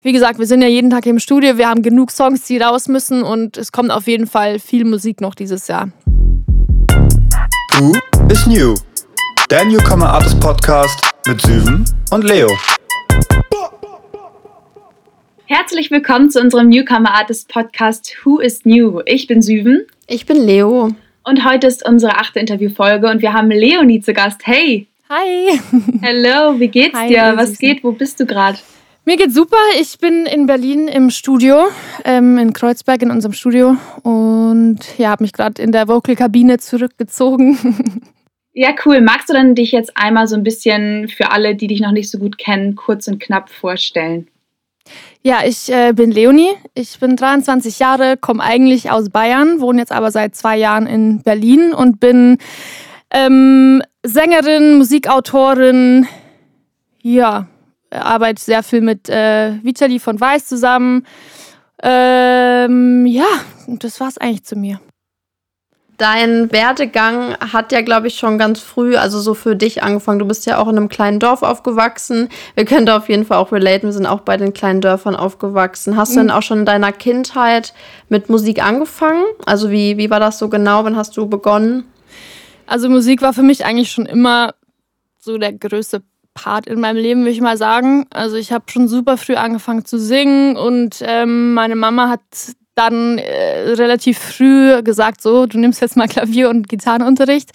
Wie gesagt, wir sind ja jeden Tag im Studio, wir haben genug Songs, die raus müssen und es kommt auf jeden Fall viel Musik noch dieses Jahr. Who is New? Der Newcomer Artist Podcast mit Süven und Leo. Herzlich willkommen zu unserem Newcomer Artist Podcast Who is New? Ich bin Süven. Ich bin Leo. Und heute ist unsere achte Interviewfolge und wir haben Leonie zu Gast. Hey! Hi! Hallo, wie geht's Hi, dir? Was geht? Wo bist du gerade? Mir geht's super. Ich bin in Berlin im Studio, ähm, in Kreuzberg in unserem Studio und ja, habe mich gerade in der Vocal-Kabine zurückgezogen. Ja, cool. Magst du dann dich jetzt einmal so ein bisschen für alle, die dich noch nicht so gut kennen, kurz und knapp vorstellen? Ja, ich äh, bin Leonie. Ich bin 23 Jahre, komme eigentlich aus Bayern, wohne jetzt aber seit zwei Jahren in Berlin und bin ähm, Sängerin, Musikautorin. Ja, arbeite sehr viel mit äh, Vitali von Weiß zusammen. Ähm, ja, das war es eigentlich zu mir. Dein Werdegang hat ja, glaube ich, schon ganz früh, also so für dich angefangen. Du bist ja auch in einem kleinen Dorf aufgewachsen. Wir können da auf jeden Fall auch relaten. Wir sind auch bei den kleinen Dörfern aufgewachsen. Hast du denn auch schon in deiner Kindheit mit Musik angefangen? Also wie, wie war das so genau? Wann hast du begonnen? Also Musik war für mich eigentlich schon immer so der größte Part in meinem Leben, würde ich mal sagen. Also ich habe schon super früh angefangen zu singen und ähm, meine Mama hat dann äh, relativ früh gesagt, so, du nimmst jetzt mal Klavier- und Gitarrenunterricht.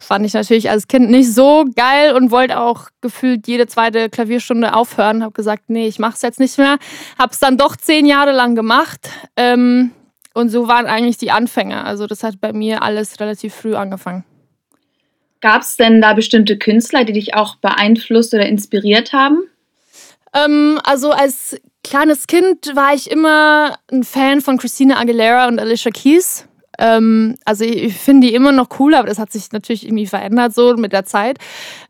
Fand ich natürlich als Kind nicht so geil und wollte auch gefühlt jede zweite Klavierstunde aufhören. Habe gesagt, nee, ich mache es jetzt nicht mehr. Habe es dann doch zehn Jahre lang gemacht. Ähm, und so waren eigentlich die Anfänge. Also das hat bei mir alles relativ früh angefangen. Gab es denn da bestimmte Künstler, die dich auch beeinflusst oder inspiriert haben? Ähm, also als kleines Kind war ich immer ein Fan von Christina Aguilera und Alicia Keys. Ähm, also ich, ich finde die immer noch cool, aber das hat sich natürlich irgendwie verändert so mit der Zeit.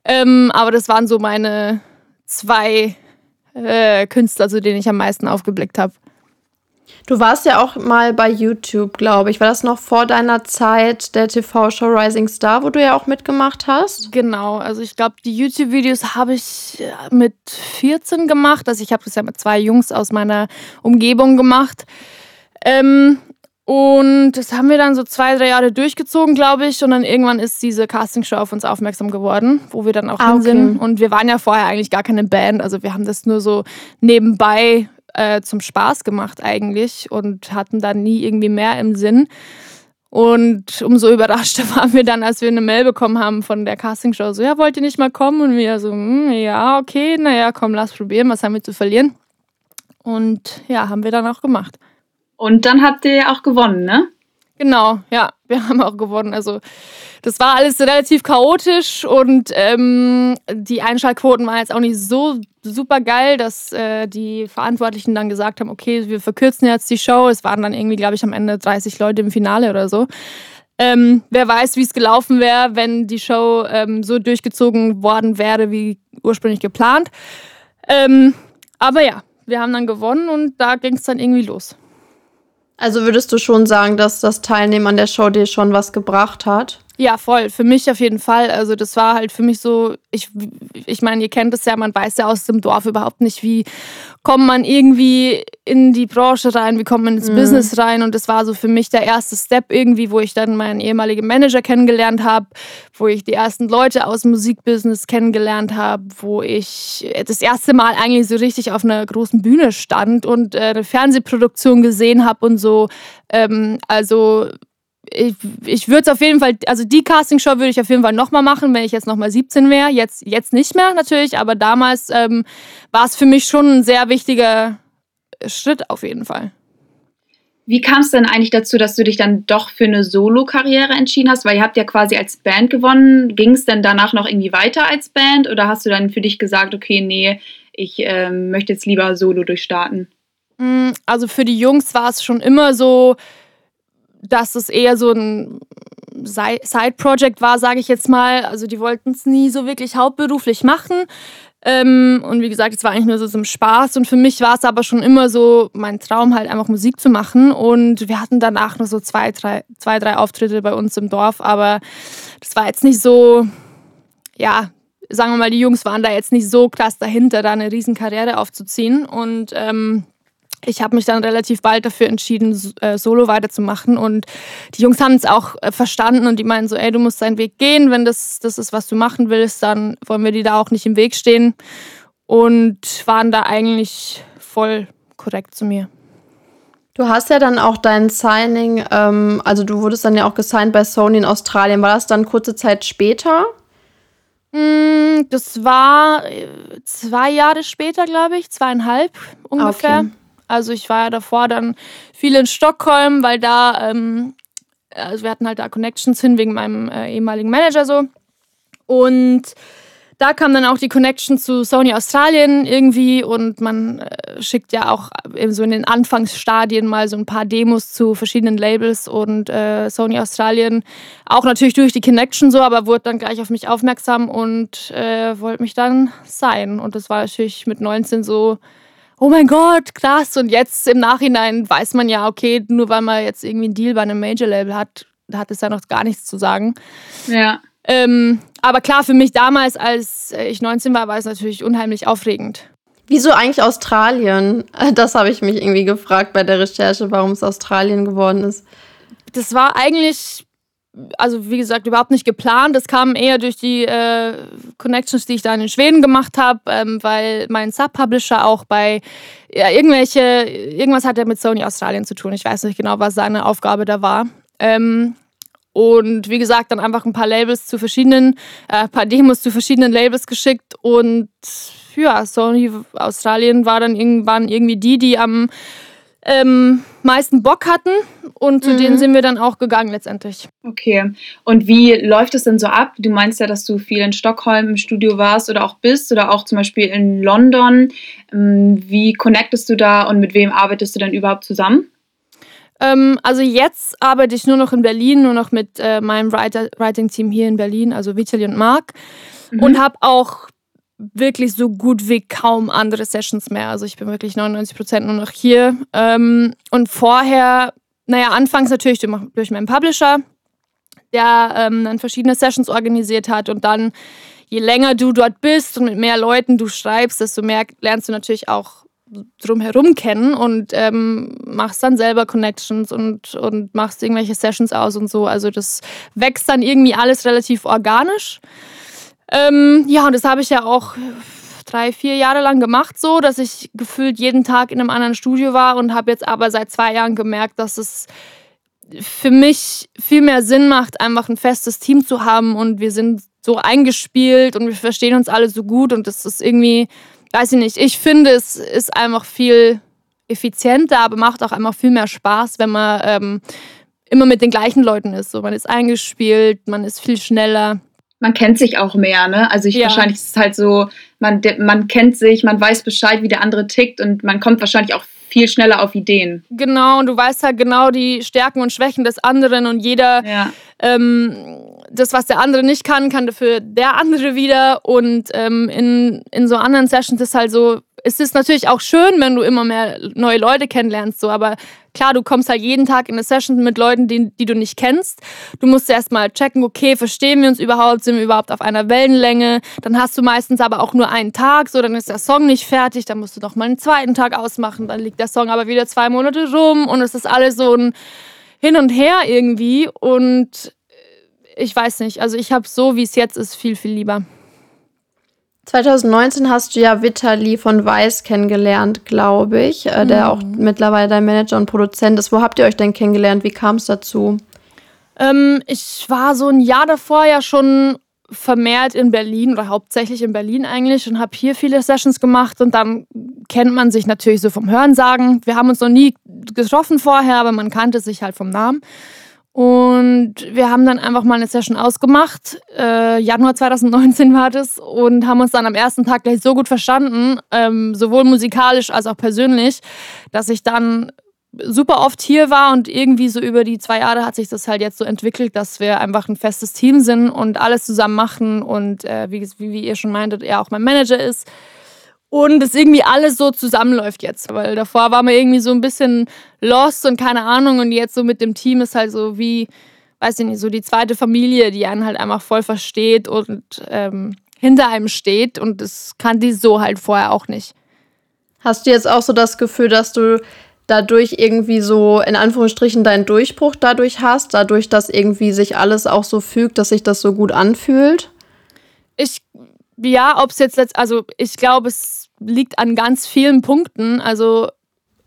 Ähm, aber das waren so meine zwei äh, Künstler, zu denen ich am meisten aufgeblickt habe. Du warst ja auch mal bei YouTube, glaube ich. War das noch vor deiner Zeit der TV-Show Rising Star, wo du ja auch mitgemacht hast? Genau, also ich glaube, die YouTube-Videos habe ich äh, mit 14 gemacht. Also ich habe das ja mit zwei Jungs aus meiner Umgebung gemacht. Ähm, und das haben wir dann so zwei, drei Jahre durchgezogen, glaube ich. Und dann irgendwann ist diese Castingshow auf uns aufmerksam geworden, wo wir dann auch ah, hin sind. Okay. Und wir waren ja vorher eigentlich gar keine Band. Also wir haben das nur so nebenbei äh, zum Spaß gemacht eigentlich und hatten dann nie irgendwie mehr im Sinn. Und umso überraschter waren wir dann, als wir eine Mail bekommen haben von der Castingshow, so, ja, wollt ihr nicht mal kommen? Und wir so, hm, ja, okay, naja, komm, lass probieren, was haben wir zu verlieren? Und ja, haben wir dann auch gemacht. Und dann habt ihr ja auch gewonnen, ne? Genau, ja, wir haben auch gewonnen. Also das war alles relativ chaotisch und ähm, die Einschaltquoten waren jetzt auch nicht so super geil, dass äh, die Verantwortlichen dann gesagt haben, okay, wir verkürzen jetzt die Show. Es waren dann irgendwie, glaube ich, am Ende 30 Leute im Finale oder so. Ähm, wer weiß, wie es gelaufen wäre, wenn die Show ähm, so durchgezogen worden wäre, wie ursprünglich geplant. Ähm, aber ja, wir haben dann gewonnen und da ging es dann irgendwie los. Also würdest du schon sagen, dass das Teilnehmen an der Show dir schon was gebracht hat? Ja, voll. Für mich auf jeden Fall. Also das war halt für mich so, ich, ich meine, ihr kennt es ja, man weiß ja aus dem Dorf überhaupt nicht, wie kommt man irgendwie in die Branche rein, wie kommt man ins mhm. Business rein. Und das war so für mich der erste Step irgendwie, wo ich dann meinen ehemaligen Manager kennengelernt habe, wo ich die ersten Leute aus dem Musikbusiness kennengelernt habe, wo ich das erste Mal eigentlich so richtig auf einer großen Bühne stand und äh, eine Fernsehproduktion gesehen habe und so. Ähm, also ich, ich würde es auf jeden Fall, also die Castingshow würde ich auf jeden Fall nochmal machen, wenn ich jetzt nochmal 17 wäre. Jetzt, jetzt nicht mehr natürlich, aber damals ähm, war es für mich schon ein sehr wichtiger Schritt auf jeden Fall. Wie kam es denn eigentlich dazu, dass du dich dann doch für eine Solo-Karriere entschieden hast? Weil ihr habt ja quasi als Band gewonnen. Ging es denn danach noch irgendwie weiter als Band oder hast du dann für dich gesagt, okay, nee, ich ähm, möchte jetzt lieber Solo durchstarten? Mm, also für die Jungs war es schon immer so, dass es eher so ein Side-Project war, sage ich jetzt mal. Also die wollten es nie so wirklich hauptberuflich machen. Ähm, und wie gesagt, es war eigentlich nur so zum Spaß. Und für mich war es aber schon immer so mein Traum, halt einfach Musik zu machen. Und wir hatten danach noch so zwei, drei, zwei, drei Auftritte bei uns im Dorf. Aber das war jetzt nicht so, ja, sagen wir mal, die Jungs waren da jetzt nicht so krass dahinter, da eine riesen Karriere aufzuziehen. Und ähm, ich habe mich dann relativ bald dafür entschieden, äh, solo weiterzumachen. Und die Jungs haben es auch äh, verstanden und die meinen so, ey, du musst deinen Weg gehen. Wenn das das ist, was du machen willst, dann wollen wir dir da auch nicht im Weg stehen. Und waren da eigentlich voll korrekt zu mir. Du hast ja dann auch dein Signing, ähm, also du wurdest dann ja auch gesigned bei Sony in Australien. War das dann kurze Zeit später? Mm, das war äh, zwei Jahre später, glaube ich, zweieinhalb ungefähr. Okay. Also ich war ja davor dann viel in Stockholm, weil da, ähm, also wir hatten halt da Connections hin wegen meinem äh, ehemaligen Manager so. Und da kam dann auch die Connection zu Sony Australien irgendwie und man äh, schickt ja auch so in den Anfangsstadien mal so ein paar Demos zu verschiedenen Labels und äh, Sony Australien auch natürlich durch die Connection so, aber wurde dann gleich auf mich aufmerksam und äh, wollte mich dann sein. Und das war natürlich mit 19 so oh mein Gott, krass. Und jetzt im Nachhinein weiß man ja, okay, nur weil man jetzt irgendwie einen Deal bei einem Major-Label hat, hat es ja noch gar nichts zu sagen. Ja. Ähm, aber klar, für mich damals, als ich 19 war, war es natürlich unheimlich aufregend. Wieso eigentlich Australien? Das habe ich mich irgendwie gefragt bei der Recherche, warum es Australien geworden ist. Das war eigentlich also wie gesagt, überhaupt nicht geplant. Das kam eher durch die äh, Connections, die ich da in Schweden gemacht habe, ähm, weil mein Sub-Publisher auch bei ja, irgendwelche, irgendwas hat er mit Sony Australien zu tun. Ich weiß nicht genau, was seine Aufgabe da war. Ähm, und wie gesagt, dann einfach ein paar Labels zu verschiedenen, äh, ein paar Demos zu verschiedenen Labels geschickt und ja, Sony Australien war dann irgendwann irgendwie die, die am ähm, meisten Bock hatten und zu mhm. denen sind wir dann auch gegangen letztendlich. Okay. Und wie läuft es denn so ab? Du meinst ja, dass du viel in Stockholm im Studio warst oder auch bist oder auch zum Beispiel in London. Ähm, wie connectest du da und mit wem arbeitest du dann überhaupt zusammen? Ähm, also jetzt arbeite ich nur noch in Berlin, nur noch mit äh, meinem Writing-Team hier in Berlin, also Vitali und Marc. Mhm. Und habe auch wirklich so gut wie kaum andere Sessions mehr. Also ich bin wirklich 99 Prozent nur noch hier. Ähm, und vorher, naja, anfangs natürlich durch meinen Publisher, der ähm, dann verschiedene Sessions organisiert hat und dann, je länger du dort bist und mit mehr Leuten du schreibst, desto mehr lernst du natürlich auch drumherum kennen und ähm, machst dann selber Connections und, und machst irgendwelche Sessions aus und so. Also das wächst dann irgendwie alles relativ organisch. Ähm, ja, und das habe ich ja auch drei, vier Jahre lang gemacht, so, dass ich gefühlt jeden Tag in einem anderen Studio war und habe jetzt aber seit zwei Jahren gemerkt, dass es für mich viel mehr Sinn macht, einfach ein festes Team zu haben und wir sind so eingespielt und wir verstehen uns alle so gut und das ist irgendwie, weiß ich nicht, ich finde, es ist einfach viel effizienter, aber macht auch einfach viel mehr Spaß, wenn man ähm, immer mit den gleichen Leuten ist. So, man ist eingespielt, man ist viel schneller man kennt sich auch mehr, ne? Also ich ja. wahrscheinlich ist es halt so, man, man kennt sich, man weiß Bescheid, wie der andere tickt und man kommt wahrscheinlich auch viel schneller auf Ideen. Genau, und du weißt halt genau die Stärken und Schwächen des anderen und jeder, ja. ähm, das, was der andere nicht kann, kann dafür der andere wieder. Und ähm, in, in so anderen Sessions ist halt so, es ist natürlich auch schön, wenn du immer mehr neue Leute kennenlernst, so, aber klar, du kommst halt jeden Tag in eine Session mit Leuten, die, die du nicht kennst. Du musst erst mal checken, okay, verstehen wir uns überhaupt, sind wir überhaupt auf einer Wellenlänge. Dann hast du meistens aber auch nur einen Tag, so dann ist der Song nicht fertig, dann musst du noch mal einen zweiten Tag ausmachen, dann liegt der Song aber wieder zwei Monate rum und es ist alles so ein Hin und Her irgendwie und ich weiß nicht, also ich habe so, wie es jetzt ist, viel, viel lieber. 2019 hast du ja Vitali von Weiß kennengelernt, glaube ich, äh, der mhm. auch mittlerweile dein Manager und Produzent ist. Wo habt ihr euch denn kennengelernt? Wie kam es dazu? Ähm, ich war so ein Jahr davor ja schon vermehrt in Berlin oder hauptsächlich in Berlin eigentlich und habe hier viele Sessions gemacht und dann kennt man sich natürlich so vom Hörensagen. Wir haben uns noch nie getroffen vorher, aber man kannte sich halt vom Namen. Und wir haben dann einfach mal eine Session ausgemacht. Äh, Januar 2019 war das und haben uns dann am ersten Tag gleich so gut verstanden, ähm, sowohl musikalisch als auch persönlich, dass ich dann super oft hier war und irgendwie so über die zwei Jahre hat sich das halt jetzt so entwickelt, dass wir einfach ein festes Team sind und alles zusammen machen und äh, wie, wie ihr schon meintet, er auch mein Manager ist und es irgendwie alles so zusammenläuft jetzt. Weil davor war man irgendwie so ein bisschen lost und keine Ahnung und jetzt so mit dem Team ist halt so wie, weiß ich nicht, so die zweite Familie, die einen halt einfach voll versteht und ähm, hinter einem steht und das kann die so halt vorher auch nicht. Hast du jetzt auch so das Gefühl, dass du dadurch irgendwie so in Anführungsstrichen deinen Durchbruch dadurch hast, dadurch, dass irgendwie sich alles auch so fügt, dass sich das so gut anfühlt? Ich, ja, ob es jetzt, letzt, also ich glaube, es liegt an ganz vielen Punkten. Also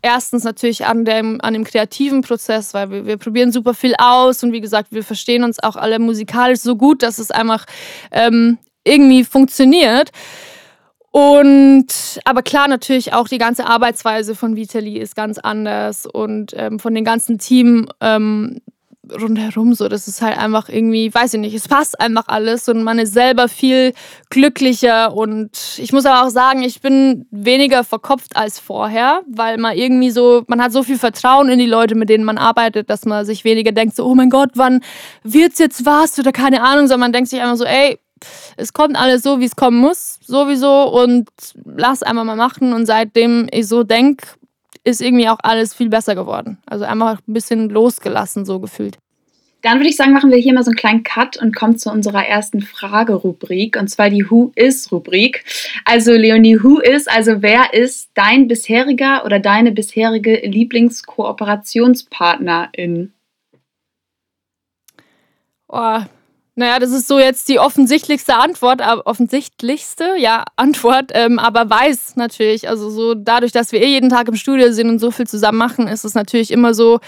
erstens natürlich an dem, an dem kreativen Prozess, weil wir, wir probieren super viel aus und wie gesagt, wir verstehen uns auch alle musikalisch so gut, dass es einfach ähm, irgendwie funktioniert. Und aber klar, natürlich auch die ganze Arbeitsweise von Vitali ist ganz anders und ähm, von dem ganzen Team ähm, rundherum so. Das ist halt einfach irgendwie, weiß ich nicht, es passt einfach alles und man ist selber viel glücklicher und ich muss aber auch sagen, ich bin weniger verkopft als vorher, weil man irgendwie so, man hat so viel Vertrauen in die Leute, mit denen man arbeitet, dass man sich weniger denkt, so, oh mein Gott, wann wird's jetzt was oder keine Ahnung, sondern man denkt sich einfach so, ey, es kommt alles so, wie es kommen muss, sowieso und lass einfach mal machen. Und seitdem ich so denke, ist irgendwie auch alles viel besser geworden. Also einfach ein bisschen losgelassen, so gefühlt. Dann würde ich sagen, machen wir hier mal so einen kleinen Cut und kommen zu unserer ersten Fragerubrik, und zwar die Who is-Rubrik. Also Leonie, Who is, also wer ist dein bisheriger oder deine bisherige Lieblingskooperationspartnerin? Oh, naja, das ist so jetzt die offensichtlichste Antwort, aber offensichtlichste, ja, Antwort, ähm, aber weiß natürlich. Also so dadurch, dass wir eh jeden Tag im Studio sind und so viel zusammen machen, ist es natürlich immer so,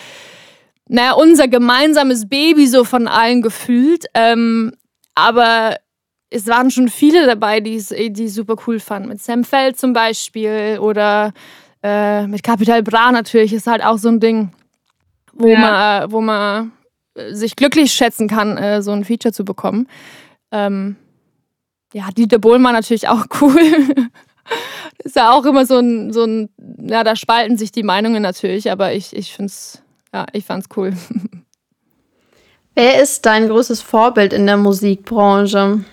naja, unser gemeinsames Baby so von allen gefühlt. Ähm, aber es waren schon viele dabei, die die super cool fanden. Mit Sam Feld zum Beispiel oder äh, mit Capital Bra natürlich ist halt auch so ein Ding, wo ja. man, wo man sich glücklich schätzen kann, äh, so ein Feature zu bekommen. Ähm, ja, Dieter Bohlmann natürlich auch cool. ist ja auch immer so ein, so ein, ja, da spalten sich die Meinungen natürlich, aber ich, ich finde es, ja, ich fand's cool. Wer ist dein größtes Vorbild in der Musikbranche?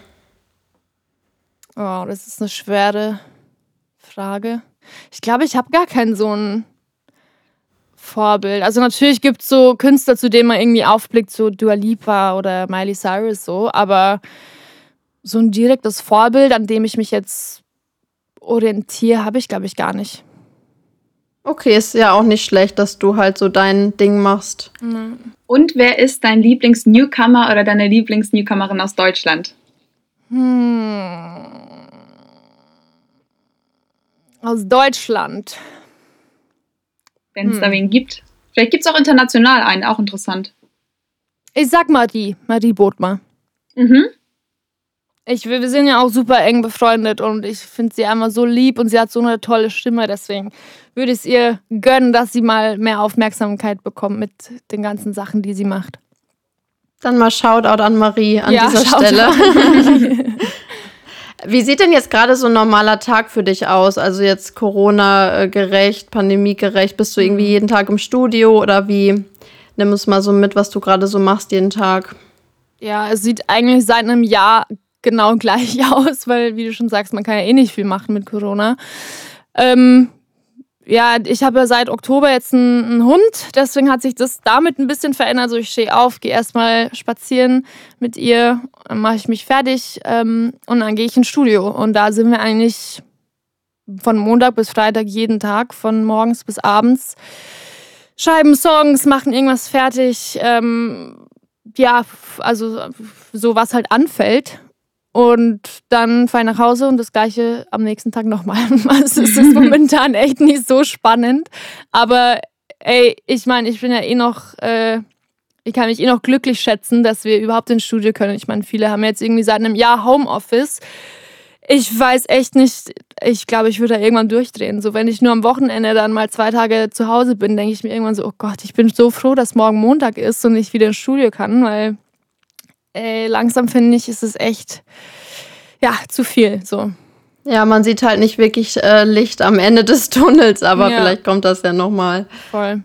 Oh, das ist eine schwere Frage. Ich glaube, ich habe gar keinen so einen Vorbild. Also natürlich gibt es so Künstler, zu denen man irgendwie aufblickt, so Dua Lipa oder Miley Cyrus so, aber so ein direktes Vorbild, an dem ich mich jetzt orientiere, habe ich, glaube ich, gar nicht. Okay, ist ja auch nicht schlecht, dass du halt so dein Ding machst. Mhm. Und wer ist dein Lieblings-Newcomer oder deine Lieblings-Newcomerin aus Deutschland? Hm. Aus Deutschland wenn es hm. da wen gibt. Vielleicht gibt es auch international einen, auch interessant. Ich sag Marie, Marie Bodmer. Mhm. Ich, wir sind ja auch super eng befreundet und ich finde sie einmal so lieb und sie hat so eine tolle Stimme. Deswegen würde ich es ihr gönnen, dass sie mal mehr Aufmerksamkeit bekommt mit den ganzen Sachen, die sie macht. Dann mal Shoutout an Marie an ja, dieser Stelle. Wie sieht denn jetzt gerade so ein normaler Tag für dich aus? Also jetzt Corona-gerecht, pandemiegerecht? Bist du irgendwie mhm. jeden Tag im Studio oder wie? Nimm es mal so mit, was du gerade so machst jeden Tag. Ja, es sieht eigentlich seit einem Jahr genau gleich aus, weil, wie du schon sagst, man kann ja eh nicht viel machen mit Corona. Ähm, ja, ich habe ja seit Oktober jetzt einen, einen, Hund, deswegen hat sich das damit ein bisschen verändert. Also ich stehe auf, gehe erstmal spazieren mit ihr, dann mache ich mich fertig ähm, und dann gehe ich ins Studio. Und da sind wir eigentlich von Montag bis Freitag jeden Tag, von morgens bis abends. Schreiben Songs, machen irgendwas fertig. Ähm, ja, also so was halt anfällt. Und dann fahre ich nach Hause und das gleiche am nächsten Tag nochmal. Also es ist momentan echt nicht so spannend. Aber ey, ich meine, ich bin ja eh noch, äh, ich kann mich eh noch glücklich schätzen, dass wir überhaupt ins Studio können. Ich meine, viele haben jetzt irgendwie seit einem Jahr Homeoffice. Ich weiß echt nicht, ich glaube, ich würde da irgendwann durchdrehen. So, wenn ich nur am Wochenende dann mal zwei Tage zu Hause bin, denke ich mir irgendwann so, oh Gott, ich bin so froh, dass morgen Montag ist und ich wieder ins Studio kann, weil ey, langsam finde ich, ist es echt, ja, zu viel so. Ja, man sieht halt nicht wirklich äh, Licht am Ende des Tunnels, aber ja. vielleicht kommt das ja nochmal. Voll.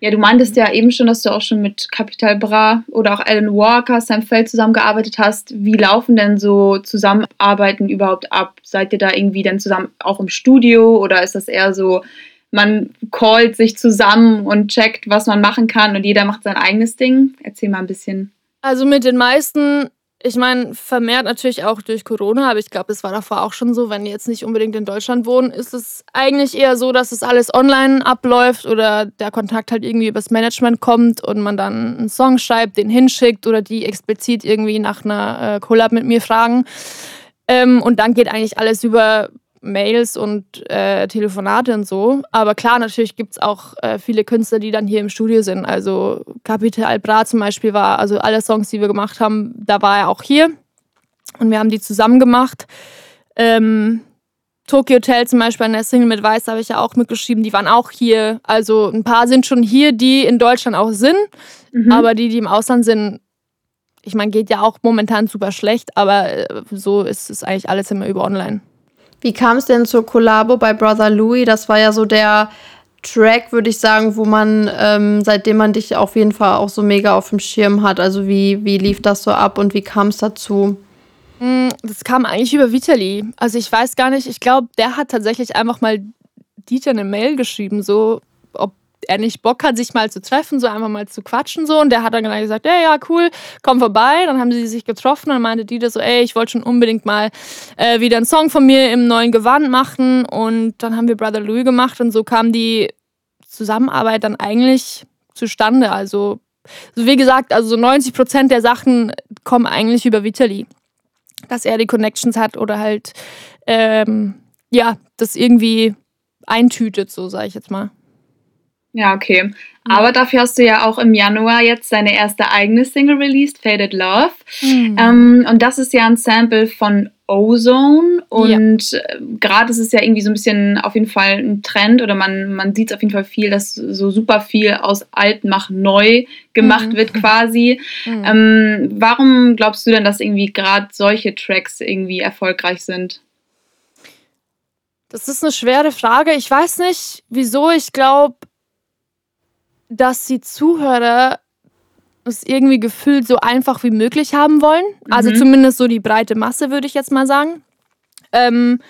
Ja, du meintest ja eben schon, dass du auch schon mit Capital Bra oder auch Alan Walker, Sam Feld zusammengearbeitet hast. Wie laufen denn so Zusammenarbeiten überhaupt ab? Seid ihr da irgendwie dann zusammen auch im Studio oder ist das eher so, man callt sich zusammen und checkt, was man machen kann und jeder macht sein eigenes Ding? Erzähl mal ein bisschen. Also mit den meisten ich meine, vermehrt natürlich auch durch Corona, aber ich glaube, es war davor auch schon so, wenn die jetzt nicht unbedingt in Deutschland wohnen, ist es eigentlich eher so, dass es alles online abläuft oder der Kontakt halt irgendwie übers Management kommt und man dann einen Song schreibt, den hinschickt oder die explizit irgendwie nach einer äh, Collab mit mir fragen. Ähm, und dann geht eigentlich alles über Mails und äh, Telefonate und so. Aber klar, natürlich gibt es auch äh, viele Künstler, die dann hier im Studio sind. Also Capital Bra zum Beispiel war, also alle Songs, die wir gemacht haben, da war er auch hier. Und wir haben die zusammen gemacht. Ähm, Tokyo Hotel zum Beispiel an der Single mit Weiß habe ich ja auch mitgeschrieben, die waren auch hier. Also ein paar sind schon hier, die in Deutschland auch sind. Mhm. Aber die, die im Ausland sind, ich meine, geht ja auch momentan super schlecht, aber äh, so ist es eigentlich alles immer über online. Wie kam es denn zur Kollabo bei Brother Louis? Das war ja so der Track, würde ich sagen, wo man, ähm, seitdem man dich auf jeden Fall auch so mega auf dem Schirm hat. Also wie, wie lief das so ab und wie kam es dazu? Mm, das kam eigentlich über Vitali. Also ich weiß gar nicht, ich glaube, der hat tatsächlich einfach mal Dieter eine Mail geschrieben, so er nicht Bock hat, sich mal zu treffen, so einfach mal zu quatschen so. Und der hat dann gesagt, ja, ja, cool, komm vorbei. Dann haben sie sich getroffen und meinte Dieter so, ey, ich wollte schon unbedingt mal äh, wieder einen Song von mir im neuen Gewand machen. Und dann haben wir Brother Louis gemacht und so kam die Zusammenarbeit dann eigentlich zustande. Also, so wie gesagt, also so 90 Prozent der Sachen kommen eigentlich über Vitali. Dass er die Connections hat oder halt, ähm, ja, das irgendwie eintütet, so sage ich jetzt mal. Ja, okay. Aber dafür hast du ja auch im Januar jetzt deine erste eigene Single released, Faded Love. Mhm. Ähm, und das ist ja ein Sample von Ozone. Und ja. Äh, gerade ist es ja irgendwie so ein bisschen auf jeden Fall ein Trend oder man, man sieht es auf jeden Fall viel, dass so super viel aus alt mach neu gemacht mhm. wird quasi. Mhm. Ähm, warum glaubst du denn, dass irgendwie gerade solche Tracks irgendwie erfolgreich sind? Das ist eine schwere Frage. Ich weiß nicht, wieso. Ich glaube, dass die Zuhörer es irgendwie gefühlt so einfach wie möglich haben wollen. Also mhm. zumindest so die breite Masse, würde ich jetzt mal sagen. Ähm,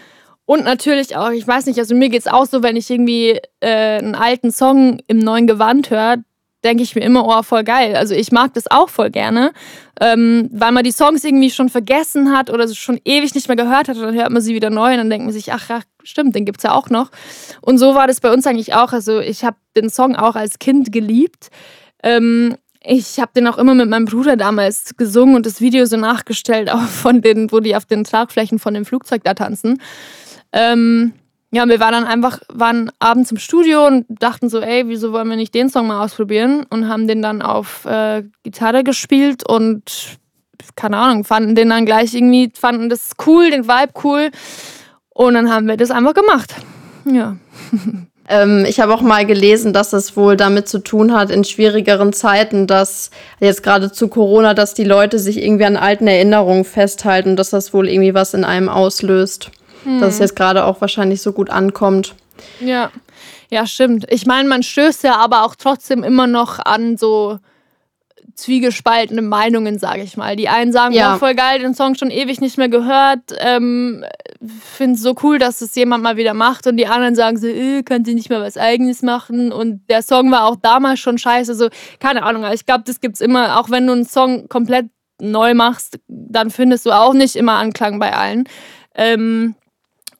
und natürlich auch, ich weiß nicht, also mir geht es auch so, wenn ich irgendwie äh, einen alten Song im neuen Gewand höre, denke ich mir immer, oh, voll geil. Also ich mag das auch voll gerne, ähm, weil man die Songs irgendwie schon vergessen hat oder schon ewig nicht mehr gehört hat und dann hört man sie wieder neu und dann denkt man sich, ach, ach stimmt, den gibt es ja auch noch. Und so war das bei uns eigentlich auch. Also ich habe den Song auch als Kind geliebt. Ähm, ich habe den auch immer mit meinem Bruder damals gesungen und das Video so nachgestellt, auch von den, wo die auf den Tragflächen von dem Flugzeug da tanzen. Ähm, ja, wir waren dann einfach, waren abends im Studio und dachten so, ey, wieso wollen wir nicht den Song mal ausprobieren? Und haben den dann auf äh, Gitarre gespielt und keine Ahnung, fanden den dann gleich irgendwie, fanden das cool, den Vibe cool. Und dann haben wir das einfach gemacht. Ja. Ähm, ich habe auch mal gelesen, dass es wohl damit zu tun hat, in schwierigeren Zeiten, dass jetzt gerade zu Corona, dass die Leute sich irgendwie an alten Erinnerungen festhalten, dass das wohl irgendwie was in einem auslöst hm. dass es jetzt gerade auch wahrscheinlich so gut ankommt. Ja, ja, stimmt. Ich meine, man stößt ja aber auch trotzdem immer noch an so zwiegespaltene Meinungen, sage ich mal. Die einen sagen, ja. oh, voll geil, den Song schon ewig nicht mehr gehört, ähm, finde es so cool, dass es jemand mal wieder macht und die anderen sagen so, äh, kann sie nicht mehr was Eigenes machen und der Song war auch damals schon scheiße, so, keine Ahnung, ich glaube, das gibt es immer, auch wenn du einen Song komplett neu machst, dann findest du auch nicht immer Anklang bei allen. Ähm,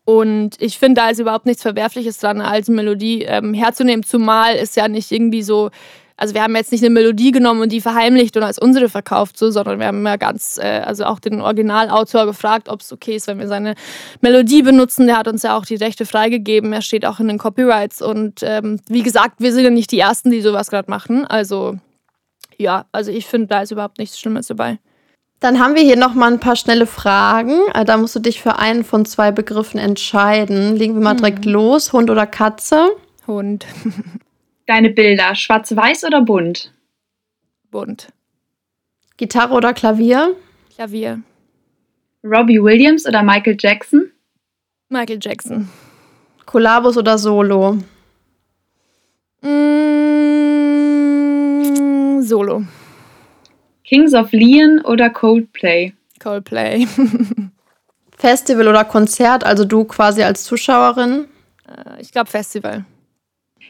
und ich finde, da ist überhaupt nichts Verwerfliches dran, eine alte Melodie ähm, herzunehmen, zumal es ja nicht irgendwie so, also wir haben jetzt nicht eine Melodie genommen und die verheimlicht und als unsere verkauft, so, sondern wir haben ja ganz, äh, also auch den Originalautor gefragt, ob es okay ist, wenn wir seine Melodie benutzen. Der hat uns ja auch die Rechte freigegeben, er steht auch in den Copyrights und ähm, wie gesagt, wir sind ja nicht die Ersten, die sowas gerade machen. Also ja, also ich finde, da ist überhaupt nichts Schlimmes dabei. Dann haben wir hier noch mal ein paar schnelle Fragen. Äh, da musst du dich für einen von zwei Begriffen entscheiden. Legen wir mal direkt hm. los. Hund oder Katze? Hund. Deine Bilder, schwarz-weiß oder bunt? Bunt. Gitarre oder Klavier? Klavier. Robbie Williams oder Michael Jackson? Michael Jackson. Kollabos oder Solo? Mm, Solo. Kings of Leon oder Coldplay? Coldplay. Festival oder Konzert, also du quasi als Zuschauerin? Äh, ich glaube Festival.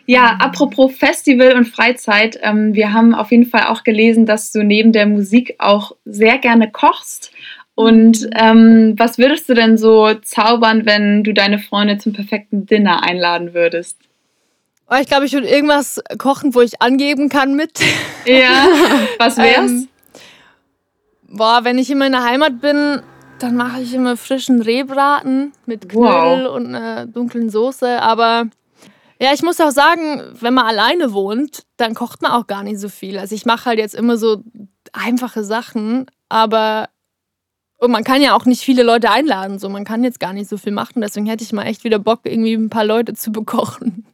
Ja, apropos Festival und Freizeit, ähm, wir haben auf jeden Fall auch gelesen, dass du neben der Musik auch sehr gerne kochst. Und ähm, was würdest du denn so zaubern, wenn du deine Freunde zum perfekten Dinner einladen würdest? Oh, ich glaube, ich würde irgendwas kochen, wo ich angeben kann mit. Ja, was wär's? Ähm, boah, wenn ich immer in der Heimat bin, dann mache ich immer frischen Rehbraten mit Knödel Wow. und einer dunklen Soße. Aber ja, ich muss auch sagen, wenn man alleine wohnt, dann kocht man auch gar nicht so viel. Also ich mache halt jetzt immer so einfache Sachen, aber und man kann ja auch nicht viele Leute einladen. So, man kann jetzt gar nicht so viel machen. Deswegen hätte ich mal echt wieder Bock, irgendwie ein paar Leute zu bekochen.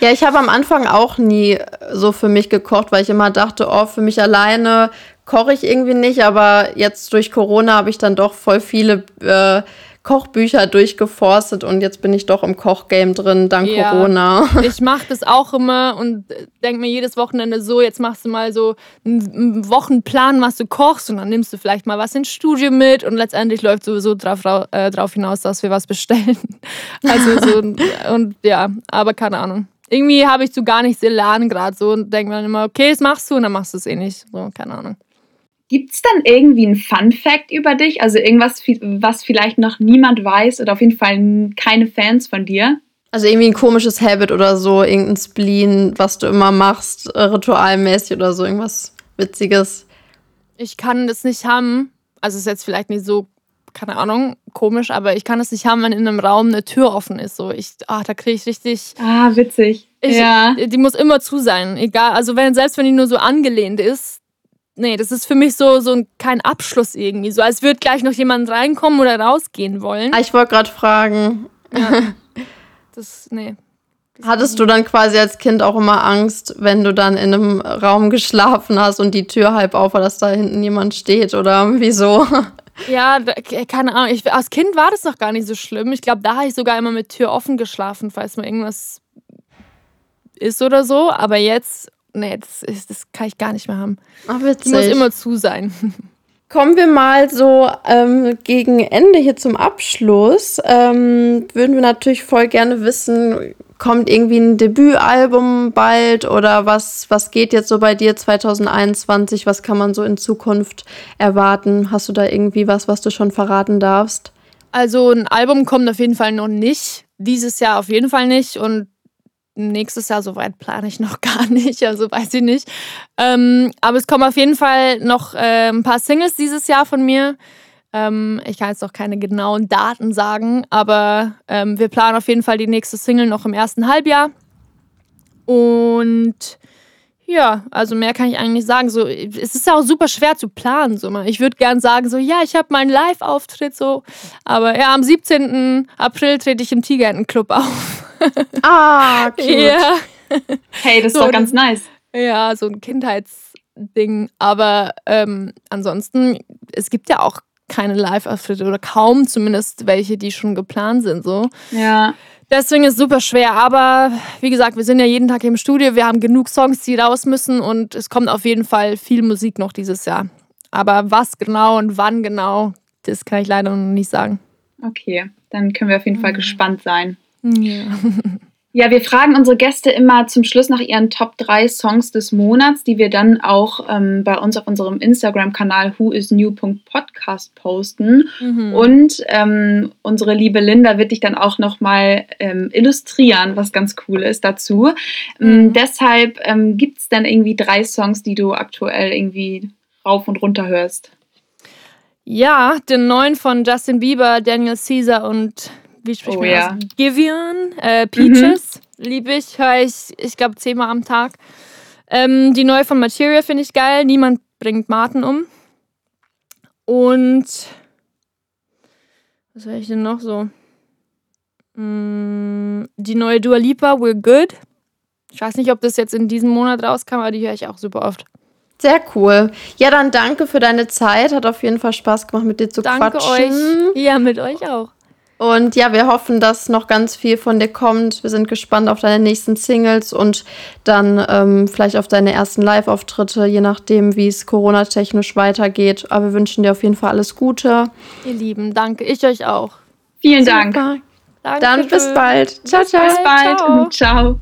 Ja, ich habe am Anfang auch nie so für mich gekocht, weil ich immer dachte, oh, für mich alleine koche ich irgendwie nicht. Aber jetzt durch Corona habe ich dann doch voll viele äh, Kochbücher durchgeforstet und jetzt bin ich doch im Kochgame drin, dank Ja. Corona. Ich mache das auch immer und denke mir jedes Wochenende so, jetzt machst du mal so einen Wochenplan, was du kochst und dann nimmst du vielleicht mal was ins Studio mit und letztendlich läuft sowieso drauf, rau- äh, drauf hinaus, dass wir was bestellen. Also so, und ja, aber keine Ahnung. Irgendwie habe ich so gar nichts Elan gerade so und denke mir dann immer, okay, das machst du und dann machst du es eh nicht. So, keine Ahnung. Gibt's dann irgendwie ein Fun Fact über dich? Also irgendwas, was vielleicht noch niemand weiß oder auf jeden Fall keine Fans von dir? Also irgendwie ein komisches Habit oder so, irgendein Spleen, was du immer machst, äh, ritualmäßig oder so, irgendwas Witziges. Ich kann das nicht haben, also ist jetzt vielleicht nicht so, keine Ahnung, komisch, aber ich kann es nicht haben, wenn in einem Raum eine Tür offen ist. So, ich, ach, da kriege ich richtig. Ah, witzig. Ich, ja. Die muss immer zu sein, egal. Also wenn selbst wenn die nur so angelehnt ist, nee, das ist für mich so so ein, kein Abschluss irgendwie. So als würde gleich noch jemand reinkommen oder rausgehen wollen. Ah, ich wollte gerade fragen, Das nee. hattest du dann quasi als Kind auch immer Angst, wenn du dann in einem Raum geschlafen hast und die Tür halb auf war, dass da hinten jemand steht oder wieso? Ja, keine Ahnung. Ich, als Kind war das noch gar nicht so schlimm. Ich glaube, da habe ich sogar immer mit Tür offen geschlafen, falls mal irgendwas ist oder so. Aber jetzt, nee, das, ist, das kann ich gar nicht mehr haben. Ach, Die witzig. muss immer zu sein. Kommen wir mal so ähm, gegen Ende hier zum Abschluss. Ähm, würden wir natürlich voll gerne wissen, kommt irgendwie ein Debütalbum bald oder was, was geht jetzt so bei dir 2021? Was kann man so in Zukunft erwarten? Hast du da irgendwie was, was du schon verraten darfst? Also ein Album kommt auf jeden Fall noch nicht. Dieses Jahr auf jeden Fall nicht. Und nächstes Jahr soweit plane ich noch gar nicht. Also weiß ich nicht. Ähm, aber es kommen auf jeden Fall noch äh, ein paar Singles dieses Jahr von mir. Ähm, ich kann jetzt noch keine genauen Daten sagen, aber ähm, wir planen auf jeden Fall die nächste Single noch im ersten Halbjahr. Und ja, also mehr kann ich eigentlich nicht sagen. So, es ist ja auch super schwer zu planen. So. Ich würde gern sagen, so, ja, ich habe meinen Live-Auftritt so. Aber ja, am 17. April trete ich im Tigerentenclub auf. Ah, cute. Ja. Hey, das ist So, doch ganz nice. ja, so ein Kindheitsding. Aber ähm, ansonsten, es gibt ja auch keine Live-Auftritte oder kaum zumindest welche, die schon geplant sind. So. Ja. Deswegen ist es super schwer. Aber wie gesagt, wir sind ja jeden Tag im Studio. Wir haben genug Songs, die raus müssen. Und es kommt auf jeden Fall viel Musik noch dieses Jahr. Aber was genau und wann genau, das kann ich leider noch nicht sagen. Okay, dann können wir auf jeden Fall Mhm. gespannt sein. Ja. Ja, wir fragen unsere Gäste immer zum Schluss nach ihren Top 3 Songs des Monats, die wir dann auch ähm, bei uns auf unserem Instagram-Kanal whoisnew.podcast posten. Mhm. Und ähm, unsere liebe Linda wird dich dann auch nochmal ähm, illustrieren, was ganz cool ist dazu. Ähm, Mhm. deshalb ähm, gibt es dann irgendwie drei Songs, die du aktuell irgendwie rauf und runter hörst. Ja, den neuen von Justin Bieber, Daniel Caesar und wie spricht Oh man ja. aus? Giveon, äh, Peaches, liebe ich, höre ich, ich glaube, zehnmal am Tag. Ähm, die neue von Material finde ich geil. Niemand bringt Martin um. Und was höre ich denn noch so? Mm, die neue Dua Lipa, We're Good. Ich weiß nicht, ob das jetzt in diesem Monat rauskam, aber die höre ich auch super oft. Sehr cool. Ja, dann danke für deine Zeit. Hat auf jeden Fall Spaß gemacht, mit dir zu Danke quatschen. euch. Ja, mit euch auch. Und ja, wir hoffen, dass noch ganz viel von dir kommt. Wir sind gespannt auf deine nächsten Singles und dann ähm, vielleicht auf deine ersten Live-Auftritte, je nachdem, wie es Corona-technisch weitergeht. Aber wir wünschen dir auf jeden Fall alles Gute. Ihr Lieben, danke. Ich euch auch. Vielen Dank. Super. Danke Dann bis bald. Ciao, ciao. Bis bald. Ciao. Ciao.